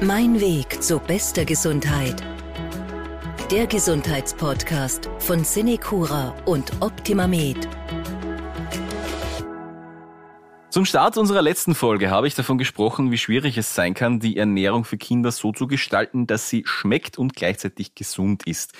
Mein Weg zu bester Gesundheit. Der Gesundheitspodcast von Cinecura und OptimaMed. Zum Start unserer letzten Folge habe ich davon gesprochen, wie schwierig es sein kann, die Ernährung für Kinder so zu gestalten, dass sie schmeckt und gleichzeitig gesund ist.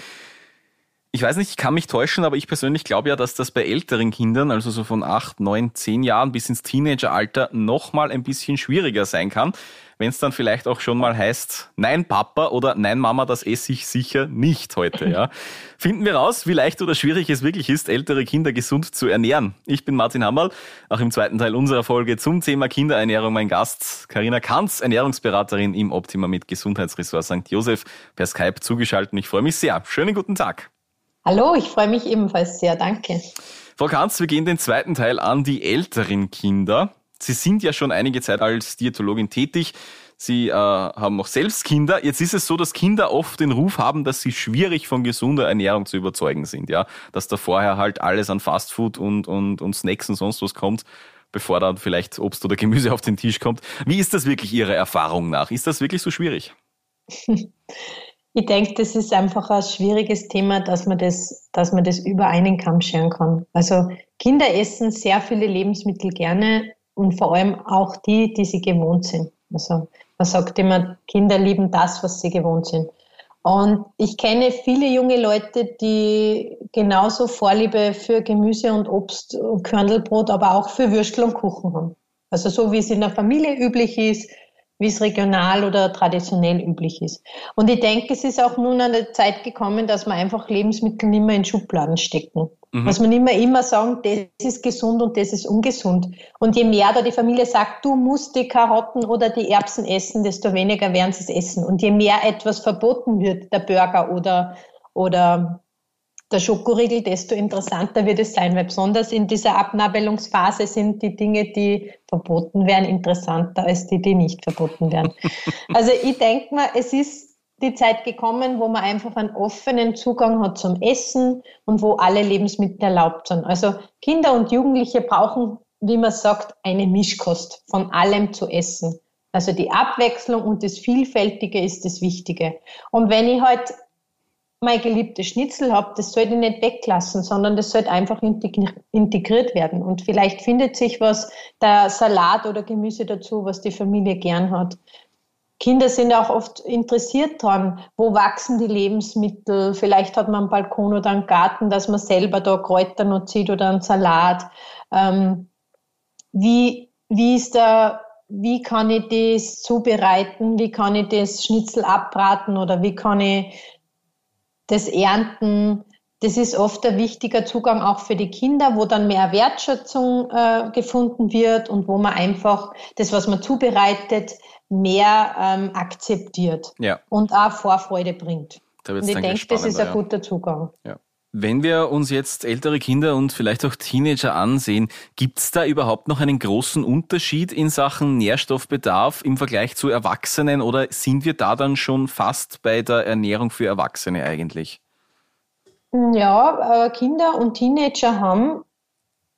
Ich weiß nicht, ich kann mich täuschen, aber ich persönlich glaube ja, dass das bei älteren Kindern, also so von acht, neun, zehn Jahren bis ins Teenageralter, nochmal ein bisschen schwieriger sein kann, wenn es dann vielleicht auch schon mal heißt, nein Papa oder nein Mama, das esse ich sicher nicht heute. Ja. Finden wir raus, wie leicht oder schwierig es wirklich ist, ältere Kinder gesund zu ernähren. Ich bin Martin Hammerl, auch im zweiten Teil unserer Folge zum Thema Kinderernährung mein Gast, Karina Kanz, Ernährungsberaterin im Optima mit Gesundheitsressort St. Josef, per Skype zugeschaltet. Ich freue mich sehr. Schönen guten Tag. Hallo, ich freue mich ebenfalls sehr, danke. Frau Kanz, wir gehen den zweiten Teil an, die älteren Kinder. Sie sind ja schon einige Zeit als Diätologin tätig. Sie äh, haben auch selbst Kinder. Jetzt ist es so, dass Kinder oft den Ruf haben, dass sie schwierig von gesunder Ernährung zu überzeugen sind. Ja, dass da vorher halt alles an Fastfood und, und, und Snacks und sonst was kommt, bevor dann vielleicht Obst oder Gemüse auf den Tisch kommt. Wie ist das wirklich Ihrer Erfahrung nach? Ist das wirklich so schwierig? Ich denke, das ist einfach ein schwieriges Thema, dass man das, dass man das über einen Kamm scheren kann. Also Kinder essen sehr viele Lebensmittel gerne und vor allem auch die, die sie gewohnt sind. Also man sagt immer, Kinder lieben das, was sie gewohnt sind. Und ich kenne viele junge Leute, die genauso Vorliebe für Gemüse und Obst und Körnelbrot, aber auch für Würstel und Kuchen haben. Also so wie es in der Familie üblich ist, wie es regional oder traditionell üblich ist. Und ich denke, es ist auch nun an der Zeit gekommen, dass man einfach Lebensmittel nicht mehr in Schubladen stecken. Mhm. Dass man nicht mehr immer sagen, das ist gesund und das ist ungesund. Und je mehr da die Familie sagt, du musst die Karotten oder die Erbsen essen, desto weniger werden sie es essen. Und je mehr etwas verboten wird, der Burger oder, oder der Schokoriegel, desto interessanter wird es sein, weil besonders in dieser Abnabelungsphase sind die Dinge, die verboten werden, interessanter als die, die nicht verboten werden. Also ich denke mal, es ist die Zeit gekommen, wo man einfach einen offenen Zugang hat zum Essen und wo alle Lebensmittel erlaubt sind. Also Kinder und Jugendliche brauchen, wie man sagt, eine Mischkost von allem zu essen. Also die Abwechslung und das Vielfältige ist das Wichtige. Und wenn ich halt mein geliebtes Schnitzel habe, das sollte ich nicht weglassen, sondern das sollte einfach integriert werden. Und vielleicht findet sich was, der Salat oder Gemüse dazu, was die Familie gern hat. Kinder sind auch oft interessiert daran, wo wachsen die Lebensmittel. Vielleicht hat man einen Balkon oder einen Garten, dass man selber da Kräuter noch zieht oder einen Salat. Ähm, wie, wie ist der, wie kann ich das zubereiten? Wie kann ich das Schnitzel abbraten oder wie kann ich das Ernten, das ist oft ein wichtiger Zugang auch für die Kinder, wo dann mehr Wertschätzung äh, gefunden wird und wo man einfach das, was man zubereitet, mehr ähm, akzeptiert ja. und auch Vorfreude bringt. und ich denke, das ist ein guter Zugang. Ja. Wenn wir uns jetzt ältere Kinder und vielleicht auch Teenager ansehen, gibt es da überhaupt noch einen großen Unterschied in Sachen Nährstoffbedarf im Vergleich zu Erwachsenen oder sind wir da dann schon fast bei der Ernährung für Erwachsene eigentlich? Ja, äh, Kinder und Teenager haben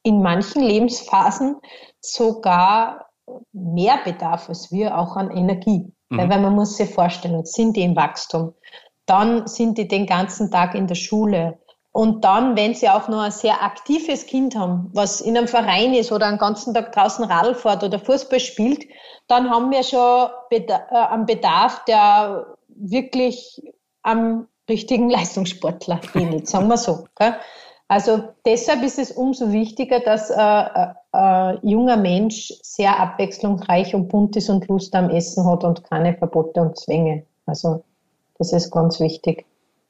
in manchen Lebensphasen sogar mehr Bedarf als wir auch an Energie. Mhm. Weil man muss sich vorstellen, sind die im Wachstum, dann sind die den ganzen Tag in der Schule, und dann, wenn sie auch noch ein sehr aktives Kind haben, was in einem Verein ist oder einen ganzen Tag draußen Radl fährt oder Fußball spielt, dann haben wir schon äh, einen Bedarf, der wirklich am richtigen Leistungssportler ähnelt, sagen wir so. Also deshalb ist es umso wichtiger, dass ein äh, äh, junger Mensch sehr abwechslungsreich und bunt ist und Lust am Essen hat und keine Verbote und Zwänge. Also das ist ganz wichtig.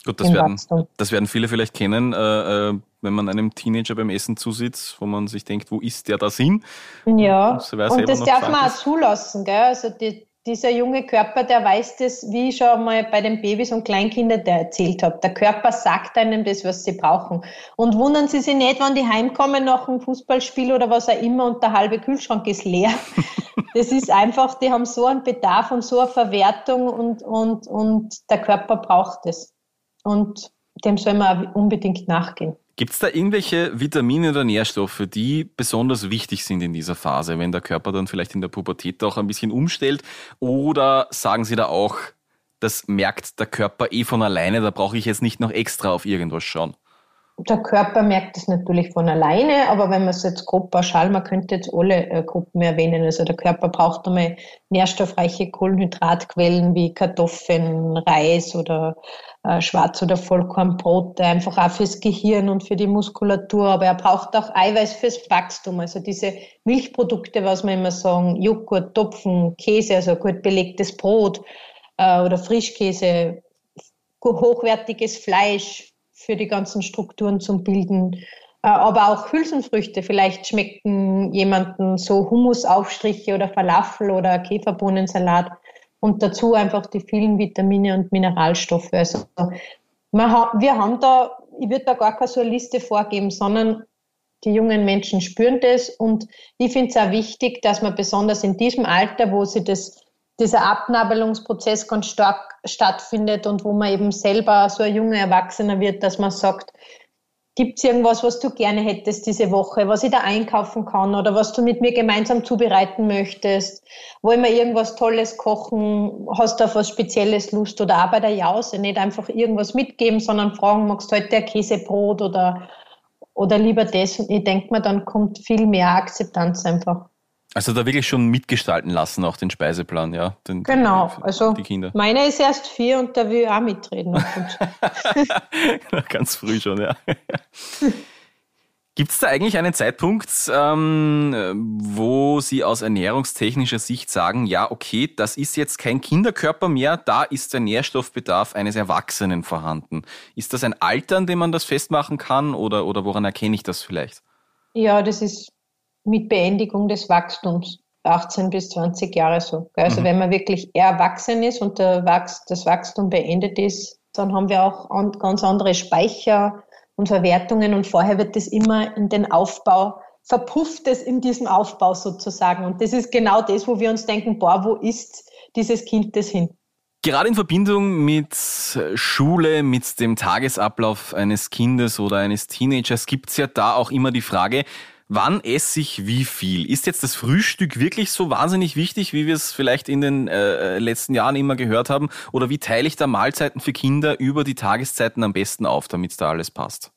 Gut, das werden, das werden viele vielleicht kennen, äh, äh, wenn man einem Teenager beim Essen zusitzt, wo man sich denkt, wo ist der da hin? Ja, und, und das darf man auch zulassen. Gell? Also die, dieser junge Körper, der weiß das, wie ich schon mal bei den Babys und Kleinkindern erzählt habe. Der Körper sagt einem das, was sie brauchen. Und wundern Sie sich nicht, wenn die heimkommen nach einem Fußballspiel oder was auch immer und der halbe Kühlschrank ist leer. Das ist einfach, die haben so einen Bedarf und so eine Verwertung und, und, und der Körper braucht es. Und dem soll man unbedingt nachgehen. Gibt es da irgendwelche Vitamine oder Nährstoffe, die besonders wichtig sind in dieser Phase, wenn der Körper dann vielleicht in der Pubertät auch ein bisschen umstellt? Oder sagen Sie da auch, das merkt der Körper eh von alleine, da brauche ich jetzt nicht noch extra auf irgendwas schauen? der Körper merkt es natürlich von alleine, aber wenn man es jetzt grob pauschal, man könnte jetzt alle äh, Gruppen erwähnen. Also der Körper braucht einmal nährstoffreiche Kohlenhydratquellen wie Kartoffeln, Reis oder äh, Schwarz- oder Vollkornbrote, einfach auch fürs Gehirn und für die Muskulatur. Aber er braucht auch Eiweiß fürs Wachstum. Also diese Milchprodukte, was wir immer sagen, Joghurt, Topfen, Käse, also gut belegtes Brot äh, oder Frischkäse, hochwertiges Fleisch, für die ganzen Strukturen zum Bilden. Äh, aber auch Hülsenfrüchte. Vielleicht schmecken jemanden so Humusaufstriche oder Falafel oder Käferbohnensalat und dazu einfach die vielen Vitamine und Mineralstoffe. Also wir haben da, ich würde da gar keine so eine Liste vorgeben, sondern die jungen Menschen spüren das und ich finde es auch wichtig, dass man besonders in diesem Alter, wo sie das dieser Abnabelungsprozess ganz stark stattfindet und wo man eben selber so ein junger Erwachsener wird, dass man sagt, gibt es irgendwas, was du gerne hättest diese Woche, was ich da einkaufen kann oder was du mit mir gemeinsam zubereiten möchtest? Wollen wir irgendwas Tolles kochen? Hast du auf was Spezielles Lust oder auch bei der Jause nicht einfach irgendwas mitgeben, sondern fragen, magst du heute ein Käsebrot oder, oder lieber das? Und ich denke mir, dann kommt viel mehr Akzeptanz einfach. Also da wirklich schon mitgestalten lassen, auch den Speiseplan, ja. Den, genau, also die Kinder. meine ist erst vier und der will auch mitreden. Ganz früh schon, ja. Gibt es da eigentlich einen Zeitpunkt, ähm, wo Sie aus ernährungstechnischer Sicht sagen, ja, okay, das ist jetzt kein Kinderkörper mehr, da ist der Nährstoffbedarf eines Erwachsenen vorhanden. Ist das ein Alter, an dem man das festmachen kann oder, oder woran erkenne ich das vielleicht? Ja, das ist mit Beendigung des Wachstums. 18 bis 20 Jahre so. Also mhm. wenn man wirklich erwachsen ist und Wachs das Wachstum beendet ist, dann haben wir auch ganz andere Speicher und Verwertungen und vorher wird das immer in den Aufbau, verpufft es in diesem Aufbau sozusagen. Und das ist genau das, wo wir uns denken, boah, wo ist dieses Kind das hin? Gerade in Verbindung mit Schule, mit dem Tagesablauf eines Kindes oder eines Teenagers gibt es ja da auch immer die Frage, Wann esse ich wie viel? Ist jetzt das Frühstück wirklich so wahnsinnig wichtig, wie wir es vielleicht in den äh, letzten Jahren immer gehört haben? Oder wie teile ich da Mahlzeiten für Kinder über die Tageszeiten am besten auf, damit da alles passt?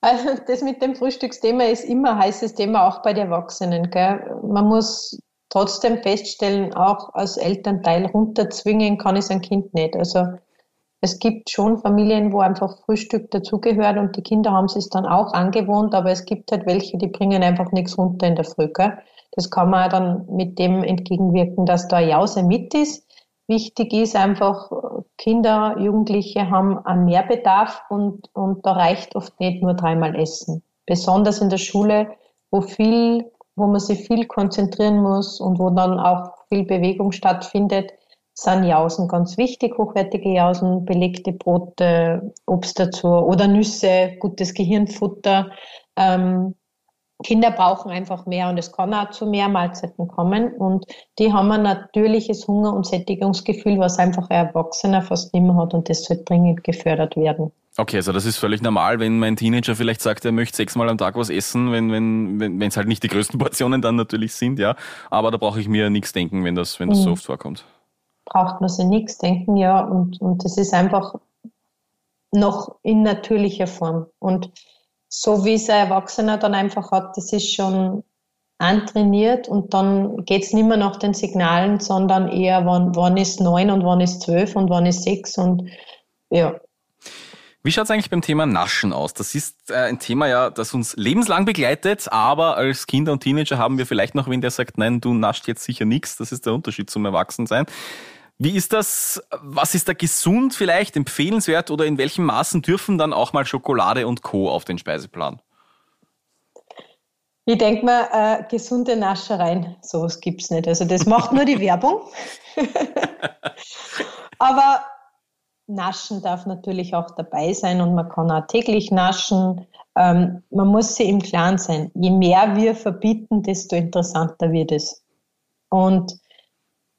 Also das mit dem Frühstücksthema ist immer ein heißes Thema, auch bei den Erwachsenen. Gell? Man muss trotzdem feststellen, auch als Elternteil runterzwingen kann ich sein Kind nicht. Also es gibt schon Familien, wo einfach Frühstück dazugehört und die Kinder haben es dann auch angewohnt, aber es gibt halt welche, die bringen einfach nichts runter in der Früh. Gell? Das kann man dann mit dem entgegenwirken, dass da Jause mit ist. Wichtig ist einfach, Kinder, Jugendliche haben einen Mehrbedarf und, und da reicht oft nicht nur dreimal Essen. Besonders in der Schule, wo viel, wo man sich viel konzentrieren muss und wo dann auch viel Bewegung stattfindet, sind Jausen ganz wichtig, hochwertige Jausen, belegte Brote, Obst dazu oder Nüsse, gutes Gehirnfutter. Ähm, Kinder brauchen einfach mehr und es kann auch zu mehr Mahlzeiten kommen und die haben ein natürliches Hunger- und Sättigungsgefühl, was einfach ein Erwachsener fast nicht mehr hat und das sollte dringend gefördert werden. Okay, also das ist völlig normal, wenn mein Teenager vielleicht sagt, er möchte sechsmal am Tag was essen, wenn wenn wenn wenn es halt nicht die größten Portionen dann natürlich sind, ja. Aber da brauche ich mir nichts denken, wenn das wenn das mhm. so oft vorkommt braucht man sich nichts denken, ja, und, und das ist einfach noch in natürlicher Form. Und so wie es ein Erwachsener dann einfach hat, das ist schon antrainiert und dann geht es nicht mehr nach den Signalen, sondern eher, wann, wann ist neun und wann ist zwölf und wann ist sechs und ja. Wie schaut es eigentlich beim Thema Naschen aus? Das ist äh, ein Thema ja, das uns lebenslang begleitet, aber als Kinder und Teenager haben wir vielleicht noch wen, der sagt, nein, du nascht jetzt sicher nichts. Das ist der Unterschied zum Erwachsensein. Wie ist das? Was ist da gesund vielleicht, empfehlenswert oder in welchen Maßen dürfen dann auch mal Schokolade und Co. auf den Speiseplan? Ich denke mal, äh, gesunde Naschereien, sowas gibt es nicht. Also das macht nur die Werbung. Aber Naschen darf natürlich auch dabei sein und man kann auch täglich naschen. Ähm, man muss sich im Klaren sein, je mehr wir verbieten, desto interessanter wird es. Und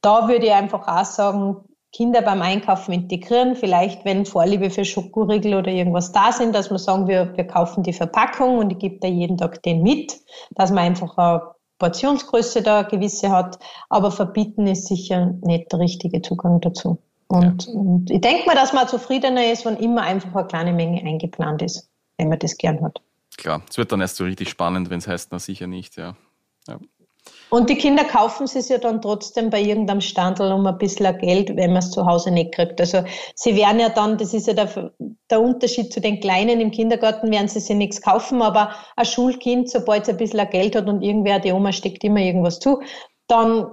da würde ich einfach auch sagen, Kinder beim Einkaufen integrieren. Vielleicht, wenn Vorliebe für Schokoriegel oder irgendwas da sind, dass wir sagen, wir, wir kaufen die Verpackung und ich gebe da jeden Tag den mit, dass man einfach eine Portionsgröße da gewisse hat. Aber verbieten ist sicher nicht der richtige Zugang dazu. Und, ja. und ich denke mal, dass man zufriedener ist, wenn immer einfach eine kleine Menge eingeplant ist, wenn man das gern hat. Klar, es wird dann erst so richtig spannend, wenn es heißt, na sicher nicht, ja. ja. Und die Kinder kaufen es ja dann trotzdem bei irgendeinem Standel um ein bisschen Geld, wenn man es zu Hause nicht kriegt. Also sie werden ja dann, das ist ja der, der Unterschied zu den Kleinen im Kindergarten, werden sie sich nichts kaufen, aber ein Schulkind, sobald es ein bisschen Geld hat und irgendwer, die Oma steckt immer irgendwas zu, dann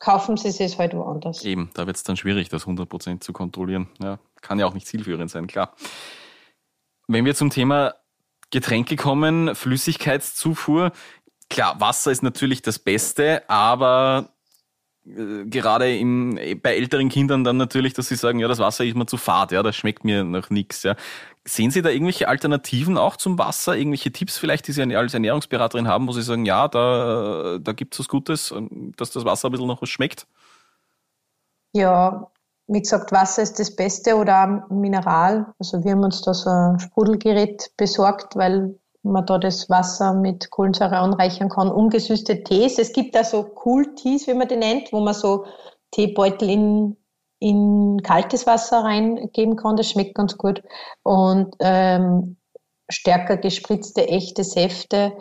kaufen sie es halt woanders. Eben, da wird es dann schwierig, das 100% zu kontrollieren. Ja, kann ja auch nicht zielführend sein, klar. Wenn wir zum Thema Getränke kommen, Flüssigkeitszufuhr, klar, Wasser ist natürlich das Beste, aber äh, gerade im, bei älteren Kindern dann natürlich, dass sie sagen, ja, das Wasser ist mir zu fad, ja, das schmeckt mir nach nichts. Ja. Sehen Sie da irgendwelche Alternativen auch zum Wasser? Irgendwelche Tipps vielleicht, die Sie als Ernährungsberaterin haben, wo Sie sagen, ja, da, da gibt es was Gutes, dass das Wasser ein bisschen noch was schmeckt? Ja, wie gesagt, Wasser ist das Beste oder Mineral. Also wir haben uns da so ein Sprudelgerät besorgt, weil man da das Wasser mit Kohlensäure anreichern kann. Ungesüßte Tees. Es gibt da so Cool-Tees, wie man die nennt, wo man so Teebeutel in, in kaltes Wasser reingeben kann. Das schmeckt ganz gut. Und ähm, stärker gespritzte echte Säfte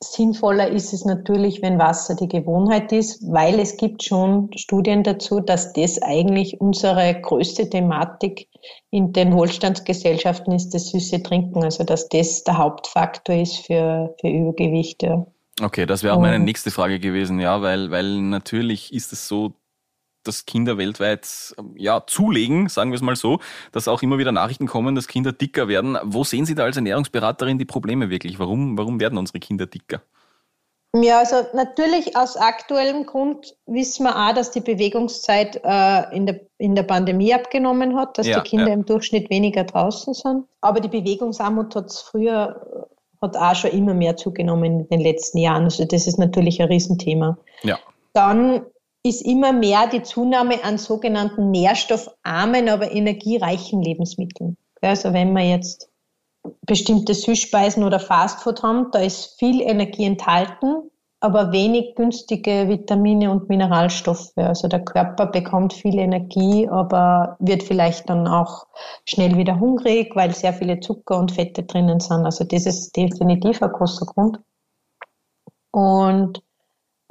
Sinnvoller ist es natürlich, wenn Wasser die Gewohnheit ist, weil es gibt schon Studien dazu, dass das eigentlich unsere größte Thematik in den Wohlstandsgesellschaften ist, das süße Trinken. Also dass das der Hauptfaktor ist für, für Übergewichte. Okay, das wäre auch meine nächste Frage gewesen, ja, weil, weil natürlich ist es so, dass Kinder weltweit ja, zulegen, sagen wir es mal so, dass auch immer wieder Nachrichten kommen, dass Kinder dicker werden. Wo sehen Sie da als Ernährungsberaterin die Probleme wirklich? Warum, warum werden unsere Kinder dicker? Ja, also natürlich aus aktuellem Grund wissen wir auch, dass die Bewegungszeit äh, in, der, in der Pandemie abgenommen hat, dass ja, die Kinder ja. im Durchschnitt weniger draußen sind. Aber die Bewegungsarmut hat es früher hat auch schon immer mehr zugenommen in den letzten Jahren. Also das ist natürlich ein Riesenthema. Ja. Dann ist immer mehr die Zunahme an sogenannten nährstoffarmen, aber energiereichen Lebensmitteln. Also wenn wir jetzt bestimmte Süßspeisen oder Fastfood haben, da ist viel Energie enthalten, aber wenig günstige Vitamine und Mineralstoffe. Also der Körper bekommt viel Energie, aber wird vielleicht dann auch schnell wieder hungrig, weil sehr viele Zucker und Fette drinnen sind. Also das ist definitiv ein großer Grund. Und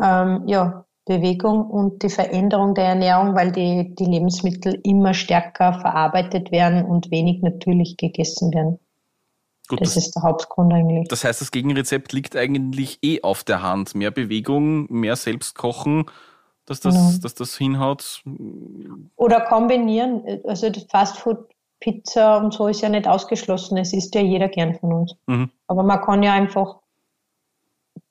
ähm, ja, Bewegung und die Veränderung der Ernährung, weil die, die Lebensmittel immer stärker verarbeitet werden und wenig natürlich gegessen werden. Gut, das, das, ist der Hauptgrund eigentlich. Das heißt, das Gegenrezept liegt eigentlich eh auf der Hand. Mehr Bewegung, mehr Selbstkochen, dass das, genau. dass das hinhaut. Oder kombinieren. Also Fastfood, Pizza und so ist ja nicht ausgeschlossen. Es isst ja jeder gern von uns. Mhm. Aber man kann ja einfach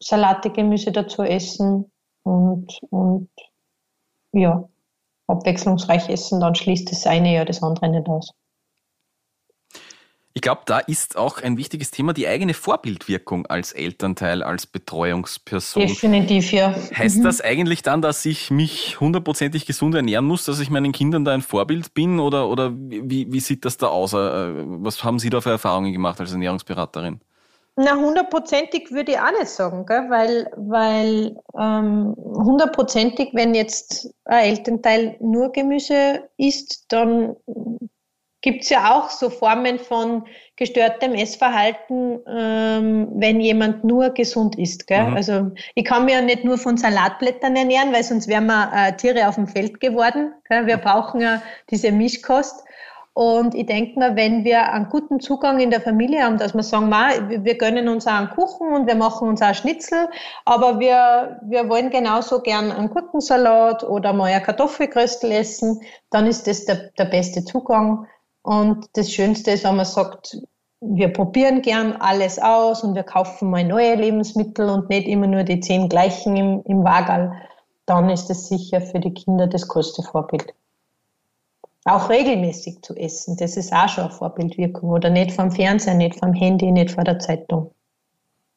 Salate, Gemüse dazu essen, und, und ja, abwechslungsreich essen, dann schließt das eine ja das andere nicht aus. Ich glaube, da ist auch ein wichtiges Thema die eigene Vorbildwirkung als Elternteil, als Betreuungsperson. Definitiv, ja. Heißt mhm. das eigentlich dann, dass ich mich hundertprozentig gesund ernähren muss, dass ich meinen Kindern da ein Vorbild bin oder, oder wie, wie sieht das da aus? Äh, was haben Sie da für Erfahrungen gemacht als Ernährungsberaterin? Na, hundertprozentig würde ich auch nicht sagen, gell? weil, weil ähm, hundertprozentig, wenn jetzt ein Elternteil nur Gemüse isst, dann gibt es ja auch so Formen von gestörtem Essverhalten, ähm, wenn jemand nur gesund isst. Gell? Mhm. Also ich kann mich ja nicht nur von Salatblättern ernähren, weil sonst wären wir äh, Tiere auf dem Feld geworden. Gell? Wir brauchen ja diese Mischkost. Und ich denke mir, wenn wir einen guten Zugang in der Familie haben, dass wir sagen, wir gönnen uns auch einen Kuchen und wir machen uns auch Schnitzel, aber wir, wir wollen genauso gern einen Gurkensalat oder mal ein Kartoffelkröstel essen, dann ist das der, der beste Zugang. Und das Schönste ist, wenn man sagt, wir probieren gern alles aus und wir kaufen mal neue Lebensmittel und nicht immer nur die zehn gleichen im, im Wagal, dann ist das sicher für die Kinder das größte Vorbild auch regelmäßig zu essen. Das ist auch schon eine Vorbildwirkung. Oder nicht vom Fernseher, nicht vom Handy, nicht vor der Zeitung.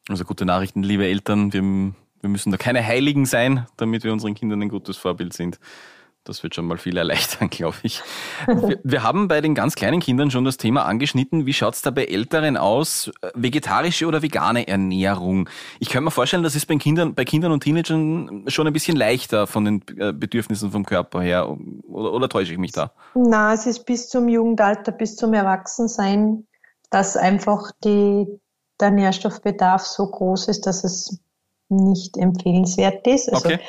Also gute Nachrichten, liebe Eltern. Wir, wir müssen da keine Heiligen sein, damit wir unseren Kindern ein gutes Vorbild sind. Das wird schon mal viel erleichtern, glaube ich. Wir, wir, haben bei den ganz kleinen Kindern schon das Thema angeschnitten. Wie schaut es da bei Älteren aus? Vegetarische oder vegane Ernährung? Ich kann mir vorstellen, das ist bei Kindern, bei Kindern und Teenagern schon ein bisschen leichter von den äh, Bedürfnissen vom Körper her. Oder, oder täusche ich mich da? Na, es ist bis zum Jugendalter, bis zum Erwachsensein, dass einfach die, der Nährstoffbedarf so groß ist, dass es nicht empfehlenswert ist. Also okay.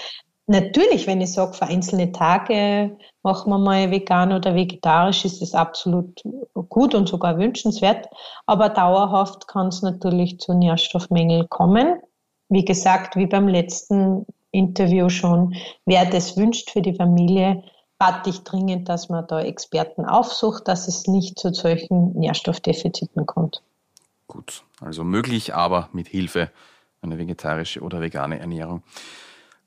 Natürlich, wenn ich sage, für einzelne Tage machen wir mal vegan oder vegetarisch, ist es absolut gut und sogar wünschenswert. Aber dauerhaft kann es natürlich zu Nährstoffmängeln kommen. Wie gesagt, wie beim letzten Interview schon, wer das wünscht für die Familie, rate ich dringend, dass man da Experten aufsucht, dass es nicht zu solchen Nährstoffdefiziten kommt. Gut, also möglich, aber mit Hilfe eine vegetarische oder vegane Ernährung.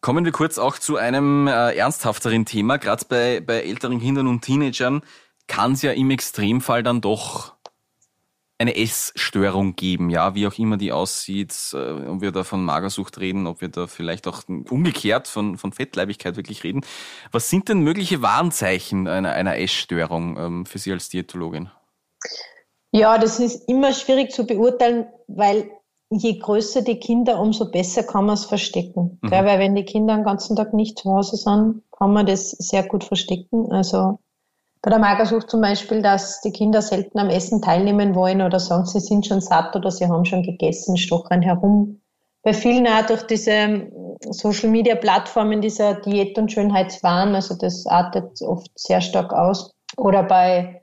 Kommen wir kurz auch zu einem äh, ernsthafteren Thema. Gerade bei, bei älteren Kindern und Teenagern kann es ja im Extremfall dann doch eine Essstörung geben, ja, wie auch immer die aussieht, äh, ob wir da von Magersucht reden, ob wir da vielleicht auch umgekehrt von, von Fettleibigkeit wirklich reden. Was sind denn mögliche Warnzeichen einer, einer Essstörung ähm, für Sie als Diätologin? Ja, das ist immer schwierig zu beurteilen, weil je größer die Kinder, umso besser kann man es verstecken. Mhm. Weil wenn die Kinder den ganzen Tag nicht zu Hause sind, kann man das sehr gut verstecken. Also bei der Magersucht zum Beispiel, dass die Kinder selten am Essen teilnehmen wollen oder sagen, sie sind schon satt oder sie haben schon gegessen, stochern herum. Bei vielen auch durch diese Social Media Plattformen dieser Diät- und Schönheitswahn, also das artet oft sehr stark aus. Oder bei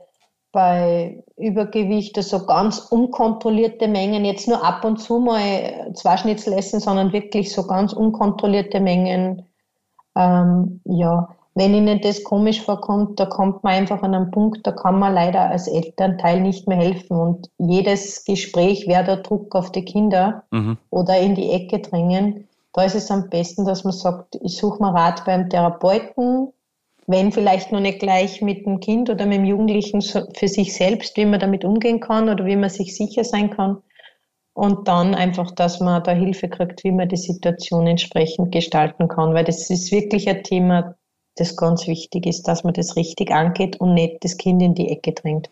bei Übergewicht, also ganz unkontrollierte Mengen, jetzt nur ab und zu mal zwei Schnitzel essen, sondern wirklich so ganz unkontrollierte Mengen. Ähm, ja, wenn Ihnen das komisch vorkommt, da kommt man einfach an einen Punkt, da kann man leider als Elternteil nicht mehr helfen. Und jedes Gespräch wäre der Druck auf die Kinder mhm. oder in die Ecke drängen. Da ist es am besten, dass man sagt, ich suche mal Rat beim Therapeuten, wenn vielleicht noch nicht gleich mit dem Kind oder mit dem Jugendlichen für sich selbst, wie man damit umgehen kann oder wie man sich sicher sein kann. Und dann einfach, dass man da Hilfe kriegt, wie man die Situation entsprechend gestalten kann. Weil das ist wirklich ein Thema, das ganz wichtig ist, dass man das richtig angeht und nicht das Kind in die Ecke drängt.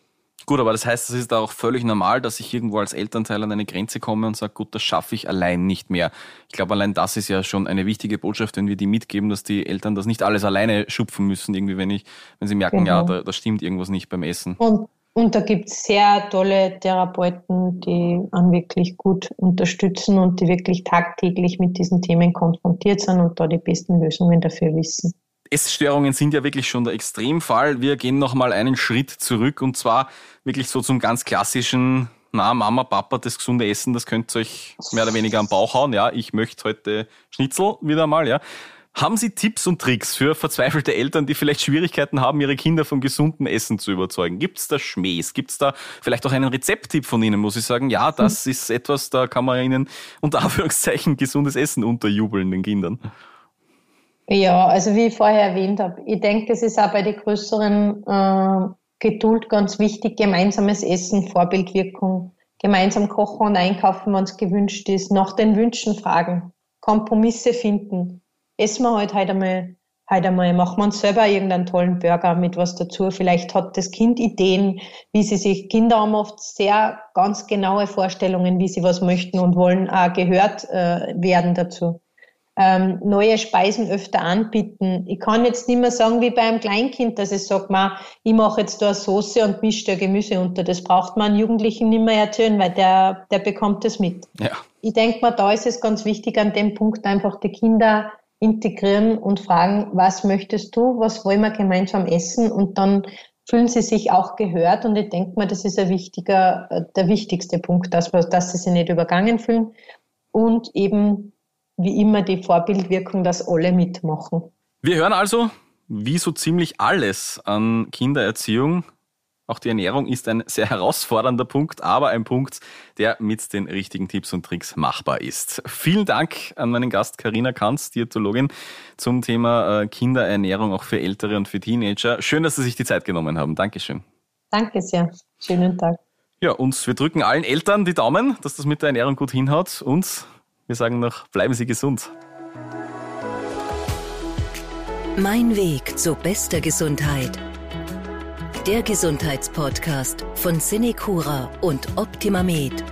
Gut, aber das heißt, es ist auch völlig normal, dass ich irgendwo als Elternteil an eine Grenze komme und sage, gut, das schaffe ich allein nicht mehr. Ich glaube, allein das ist ja schon eine wichtige Botschaft, wenn wir die mitgeben, dass die Eltern das nicht alles alleine schupfen müssen, irgendwie, wenn ich, wenn sie merken, genau. ja, da, da, stimmt irgendwas nicht beim Essen. Und, und da gibt es sehr tolle Therapeuten, die an wirklich gut unterstützen und die wirklich tagtäglich mit diesen Themen konfrontiert sind und da die besten Lösungen dafür wissen. Essstörungen sind ja wirklich schon der Extremfall. Wir gehen nochmal einen Schritt zurück und zwar wirklich so zum ganz klassischen, na, Mama, Papa, das gesunde Essen, das könnt ihr euch mehr oder weniger am Bauch hauen. Ja, ich möchte heute Schnitzel wieder mal, ja. Haben Sie Tipps und Tricks für verzweifelte Eltern, die vielleicht Schwierigkeiten haben, ihre Kinder vom gesunden Essen zu überzeugen? Gibt es da Schmähs? Gibt es da vielleicht auch einen Rezepttipp von Ihnen, wo Sie sagen, ja, das ist etwas, da kann man Ihnen unter Anführungszeichen gesundes Essen unterjubeln, den Kindern? Ja, also wie ich vorher erwähnt habe, ich denke, das ist auch bei den größeren äh, Geduld ganz wichtig, gemeinsames Essen, Vorbildwirkung, gemeinsam kochen und einkaufen, wenn es gewünscht ist, nach den Wünschen fragen, Kompromisse finden. Essen wir heute, heute einmal, heute einmal, machen wir uns selber irgendeinen tollen Burger mit was dazu. Vielleicht hat das Kind Ideen, wie sie sich, Kinder haben oft sehr ganz genaue Vorstellungen, wie sie was möchten und wollen auch gehört äh, werden dazu ähm, neue Speisen öfter anbieten. Ich kann jetzt nicht mehr sagen wie beim Kleinkind, dass ich sage, ich mache jetzt da eine Soße und mische da Gemüse unter. Das braucht man Jugendlichen nicht mehr erzählen, weil der, der bekommt das mit. Ja. Ich denke mal, da ist es ganz wichtig, an dem Punkt einfach die Kinder integrieren und fragen, was möchtest du, was wollen wir gemeinsam essen und dann fühlen sie sich auch gehört und ich denke mal, das ist ein wichtiger, äh, der wichtigste Punkt, dass, dass sie sich nicht übergangen fühlen und eben wie immer die Vorbildwirkung, dass alle mitmachen. Wir hören also, wie so ziemlich alles an Kindererziehung. Auch die Ernährung ist ein sehr herausfordernder Punkt, aber ein Punkt, der mit den richtigen Tipps und Tricks machbar ist. Vielen Dank an meinen Gast Karina Kanz, Diätologin, zum Thema äh, Kinderernährung auch für Ältere und für Teenager. Schön, dass Sie sich die Zeit genommen haben. Dankeschön. Danke sehr. Schönen Tag. Ja, und wir drücken allen Eltern die Daumen, dass das mit der Ernährung gut hinhaut. Und wir sagen noch, bleiben Sie gesund. Mein Weg zu bester Gesundheit. Der Gesundheitspodcast von Cinecura und Optimamed.